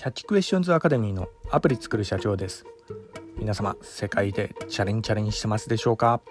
キャッチクエスチョンズアカデミーのアプリ作る社長です皆様世界でチャレンチャレンしてますでしょうか、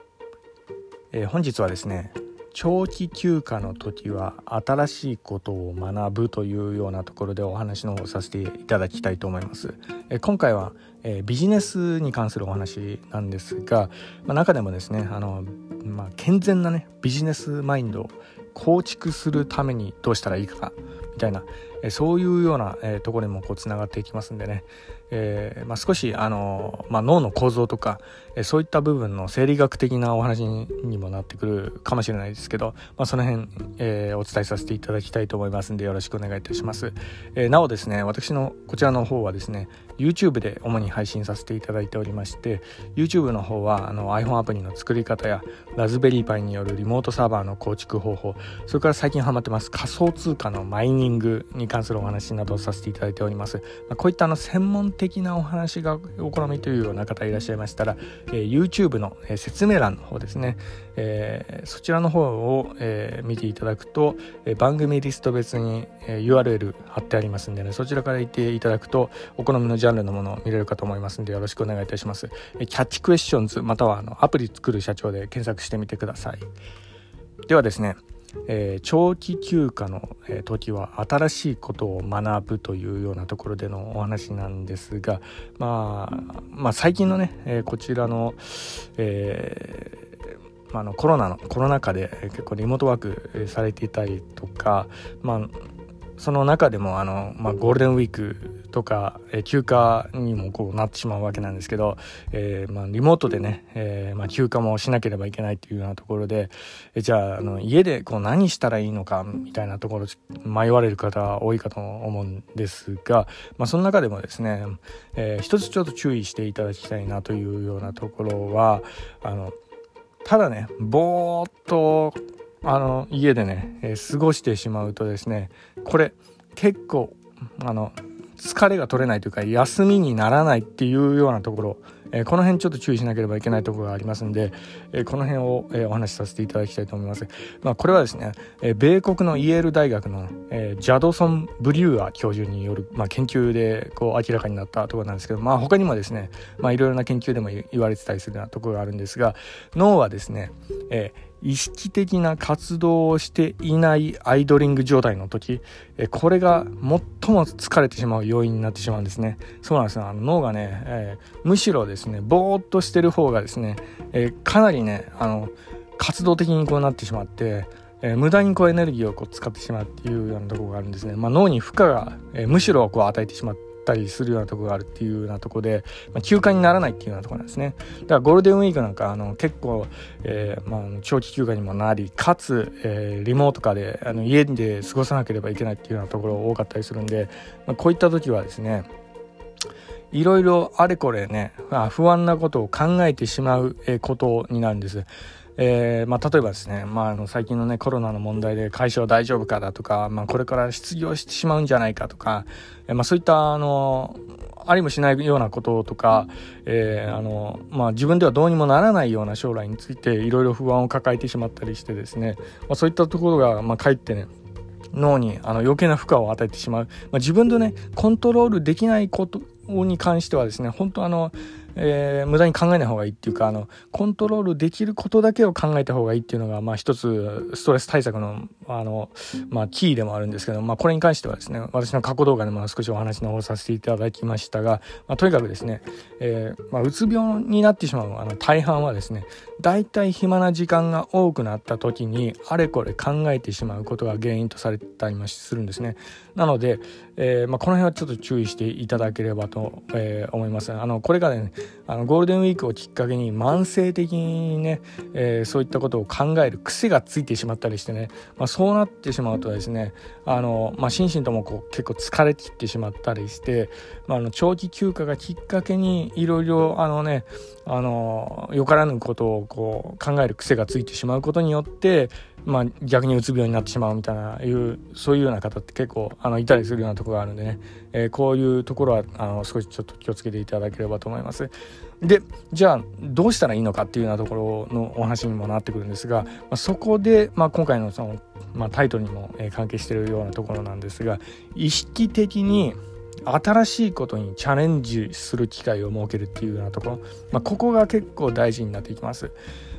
えー、本日はですね長期休暇の時は新しいことを学ぶというようなところでお話の方させていただきたいと思います。え今回は、えビジネスに関するお話なんですが、まあ、中でもですねあの、まあ、健全なねビジネスマインドを構築するためにどうしたらいいかみたいな、えそういうような、えところにもこうつながっていきますんでね、えー、まあ、少しあの、まあ、脳の構造とか、えそういった部分の生理学的なお話にもなってくるかもしれないですけど、まあ、その辺、えー、お伝えさせていただきたいと思いますんでよろしくお願いいたします、えー、なおですね私のこちらの方はですね YouTube で主に配信させていただいておりまして YouTube の方はあの iPhone アプリの作り方やラズベリーパイによるリモートサーバーの構築方法それから最近ハマってます仮想通貨のマイニングに関するお話などをさせていただいております、まあ、こういったあの専門的なお話がお好みというような方いらっしゃいましたら、えー、YouTube の、え説明欄の方ですね、えー、そちらの方を、えー、見ていただくと、え番組リスト別に、え URL 貼ってありますんでねそちらから行っていただくとお好みのジャンルのものを見れるかと思いますんでよろしくお願いいたします、えキャッチクエスチョンズまたはあのアプリ作る社長で検索してみてください。ではですねえー、長期休暇の、えー、時は新しいことを学ぶというようなところでのお話なんですが、まあ、まあ最近のね、えー、こちらの、えーまあ、のコロナのコロナ禍で結構リモートワークされていたりとか、まあ、その中でもあの、まあ、ゴールデンウィークとか、休暇にもこうなってしまうわけなんですけど、えーまあ、リモートでね、えーまあ、休暇もしなければいけないというようなところで、え、じゃああの家でこう何したらいいのかみたいなところ迷われる方多いかと思うんですが、まあ、その中でもですね、えー、一つちょっと注意していただきたいなというようなところはあのただねぼーっとあの家でね、えー、過ごしてしまうとですねこれ結構あの疲れが取れないというか休みにならないっていうようなところ、え、この辺ちょっと注意しなければいけないところがありますんで、え、この辺を、え、お話しさせていただきたいと思います。まあ、これはですね、え米国のイェール大学の、えジャドソン・ブリューア教授による、まあ、研究でこう明らかになったところなんですけど、まあ、他にもですね、まあ、いろいろな研究でも言われてたりするようなところがあるんですが脳はですね、えー意識的な活動をしていないアイドリング状態の時これが最も疲れてしまう要因になってしまうんですねそうなんですよあの脳がね、えー、むしろでですねぼーっとしてる方がですね、えー、かなりねあの活動的にこうなってしまってえー、無駄にこうエネルギーをこう使ってしまうっていうようなとこがあるんですね。まあ、脳に負荷が、えー、むしろこう与えてしまったりするようなとこがあるっていうようなとこで、まあ、休暇にならないっていうようなとこなんですねだからゴールデンウィークなんかあの結構、えー、まあ、長期休暇にもなりかつ、え、リモート化であの家で過ごさなければいけないっていうようなところ多かったりするんで、まあ、こういった時はですねいろいろあれこれね、まあ、不安なことを考えてしまうことになるんです。えーまあ、例えばですね、まあ、あの最近の、ね、コロナの問題で会社は大丈夫かだとか、まあ、これから失業してしまうんじゃないかとか、えーまあ、そういったあのありもしないようなこととか、えーあのまあ、自分ではどうにもならないような将来についていろいろ不安を抱えてしまったりしてですね、まあ、そういったところが、まあ、かえってね脳にあの余計な負荷を与えてしまう、まあ、自分でねコントロールできないことに関してはですね本当あのえー、無駄に考えない方がいいっていうかあのコントロールできることだけを考えた方がいいっていうのが、まあ、一つストレス対策のあの、まあ、キーでもあるんですけど、まあ、これに関してはですね私の過去動画でも少しお話の方させていただきましたが、まあ、とにかくですね、えーまあ、うつ病になってしまうあの大半はですね大体暇な時間が多くなった時にあれこれ考えてしまうことが原因とされたりもするんですね。なので、えーまあ、この辺はちょっと注意していただければと、えー、思います。あのこれがねあのゴールデンウィークをきっかけに慢性的にね、えー、そういったことを考える癖がついてしまったりしてね、まあ、そうなってしまうとですねあの、まあ、心身ともこう結構疲れきってしまったりして、まあ、あの長期休暇がきっかけにいろいろあのねあのよからぬことをこう考える癖がついてしまうことによってまあ、逆にうつ病になってしまうみたいないうそういうような方って結構あのいたりするようなとこがあるんでね、えー、こういうところはあの少しちょっと気をつけていただければと思います。でじゃあどうしたらいいのかっていうようなところのお話にもなってくるんですが、まあ、そこで、まあ、今回のその、まあ、タイトルにも、え関係してるようなところなんですが意識的に新しいことにチャレンジする機会を設けるっていうようなところ、まあ、ここが結構大事になっていきます。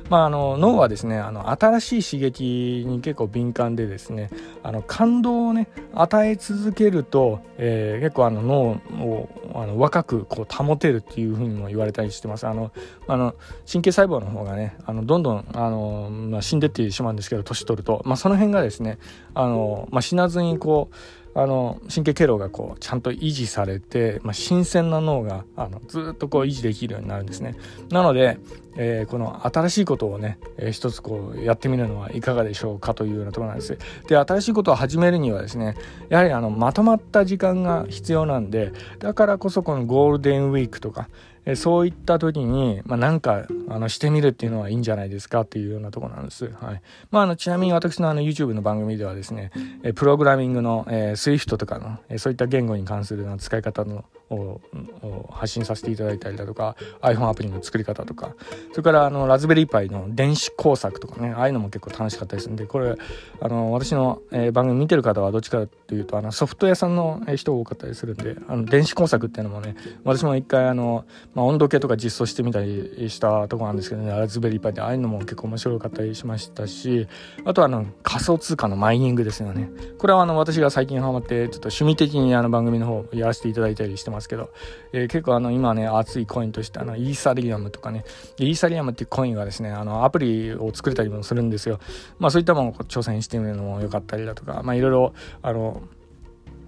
まあ、あの脳はですねあの新しい刺激に結構敏感でですねあの感動をね与え続けると、えー、結構あの脳をあの若くこう保てるっていうふうにも言われたりしてます。あのあの神経細胞の方がねあのどんどんあの、まあ、死んでってしまうんですけど年取ると、まあ、その辺がですねあの、まあ、死なずにこうあの神経経路がこうちゃんと維持されて、まあ、新鮮な脳があのずっとこう維持できるようになるんですね。なので、えー、この新しいことをね、えー、一つこうやってみるのはいかがでしょうかというようなところなんです。で新しいことを始めるにはですねやはりあのまとまった時間が必要なんでだからこそこのゴールデンウィークとかえそういった時に、まあ、なんかあのしてみるっていうのはいいんじゃないですか？っていうようなところなんです。はいまあ、あのちなみに私のあの YouTube の番組ではですね、えプログラミングの、えー、Swift とかの、えそういった言語に関する使い方のを発信させていただいたりだとか iPhone アプリの作り方とかそれからあのラズベリーパイの電子工作とかねああいうのも結構楽しかったりするんでこれあの私の、えー、番組見てる方はどっちかというとあのソフト屋さんの人が多かったりするんであの電子工作っていうのもね私も一回あの、まあ、温度計とか実装してみたりしたとこなんですけどねラズベリーパイでああいうのも結構面白かったりしましたしあとはあの仮想通貨のマイニングですよね。これはあの私が最近ハマってちょっと趣味的にあの番組の方やらせていただいたりしてます。ますけど、えー、結構あの今ね熱いコインとしてあのイーサリアムとかねイーサリアムっていうコインがですねあのアプリを作れたりもするんですよ。まあそういったものを挑戦してみるのも良かったりだとかまあいろいろあの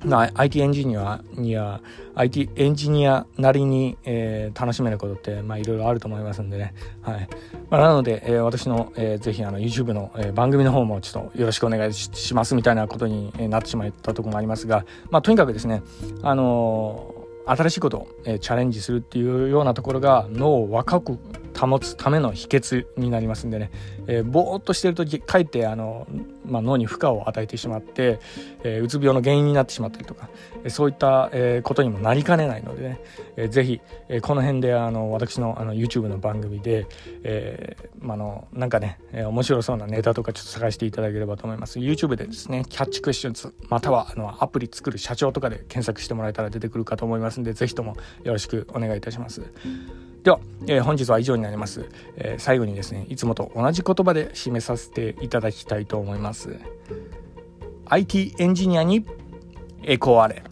まあ、IT エンジニアには IT エンジニアなりに、えー、楽しめることってまあいろいろあると思いますんでね、はい。まあ、なので、えー、私の、えー、ぜひあの YouTube の、えー、番組の方もちょっとよろしくお願いしますみたいなことになってしまったところもありますが、まあ、とにかくですね、あの新しいことを、えチャレンジするっていうようなところが脳を若く保つための秘訣になりますんでね、えー、ぼーっとしてるとかえってあの、まあ、脳に負荷を与えてしまって、えー、うつ病の原因になってしまったりとか、そういった、えー、ことにもなりかねないのでね、えー、ぜひ、えー、この辺であの私のあの YouTube の番組で、えーまあの、なんかね、えー、面白そうなネタとかちょっと探していただければと思います。YouTube でですねキャッチクエスチョンズまたはあのアプリ作る社長とかで検索してもらえたら出てくるかと思いますんでぜひともよろしくお願いいたします。では、えー、本日は以上になります、えー、最後にですねいつもと同じ言葉で締めさせていただきたいと思います。IT エンジニアにエコーあれ。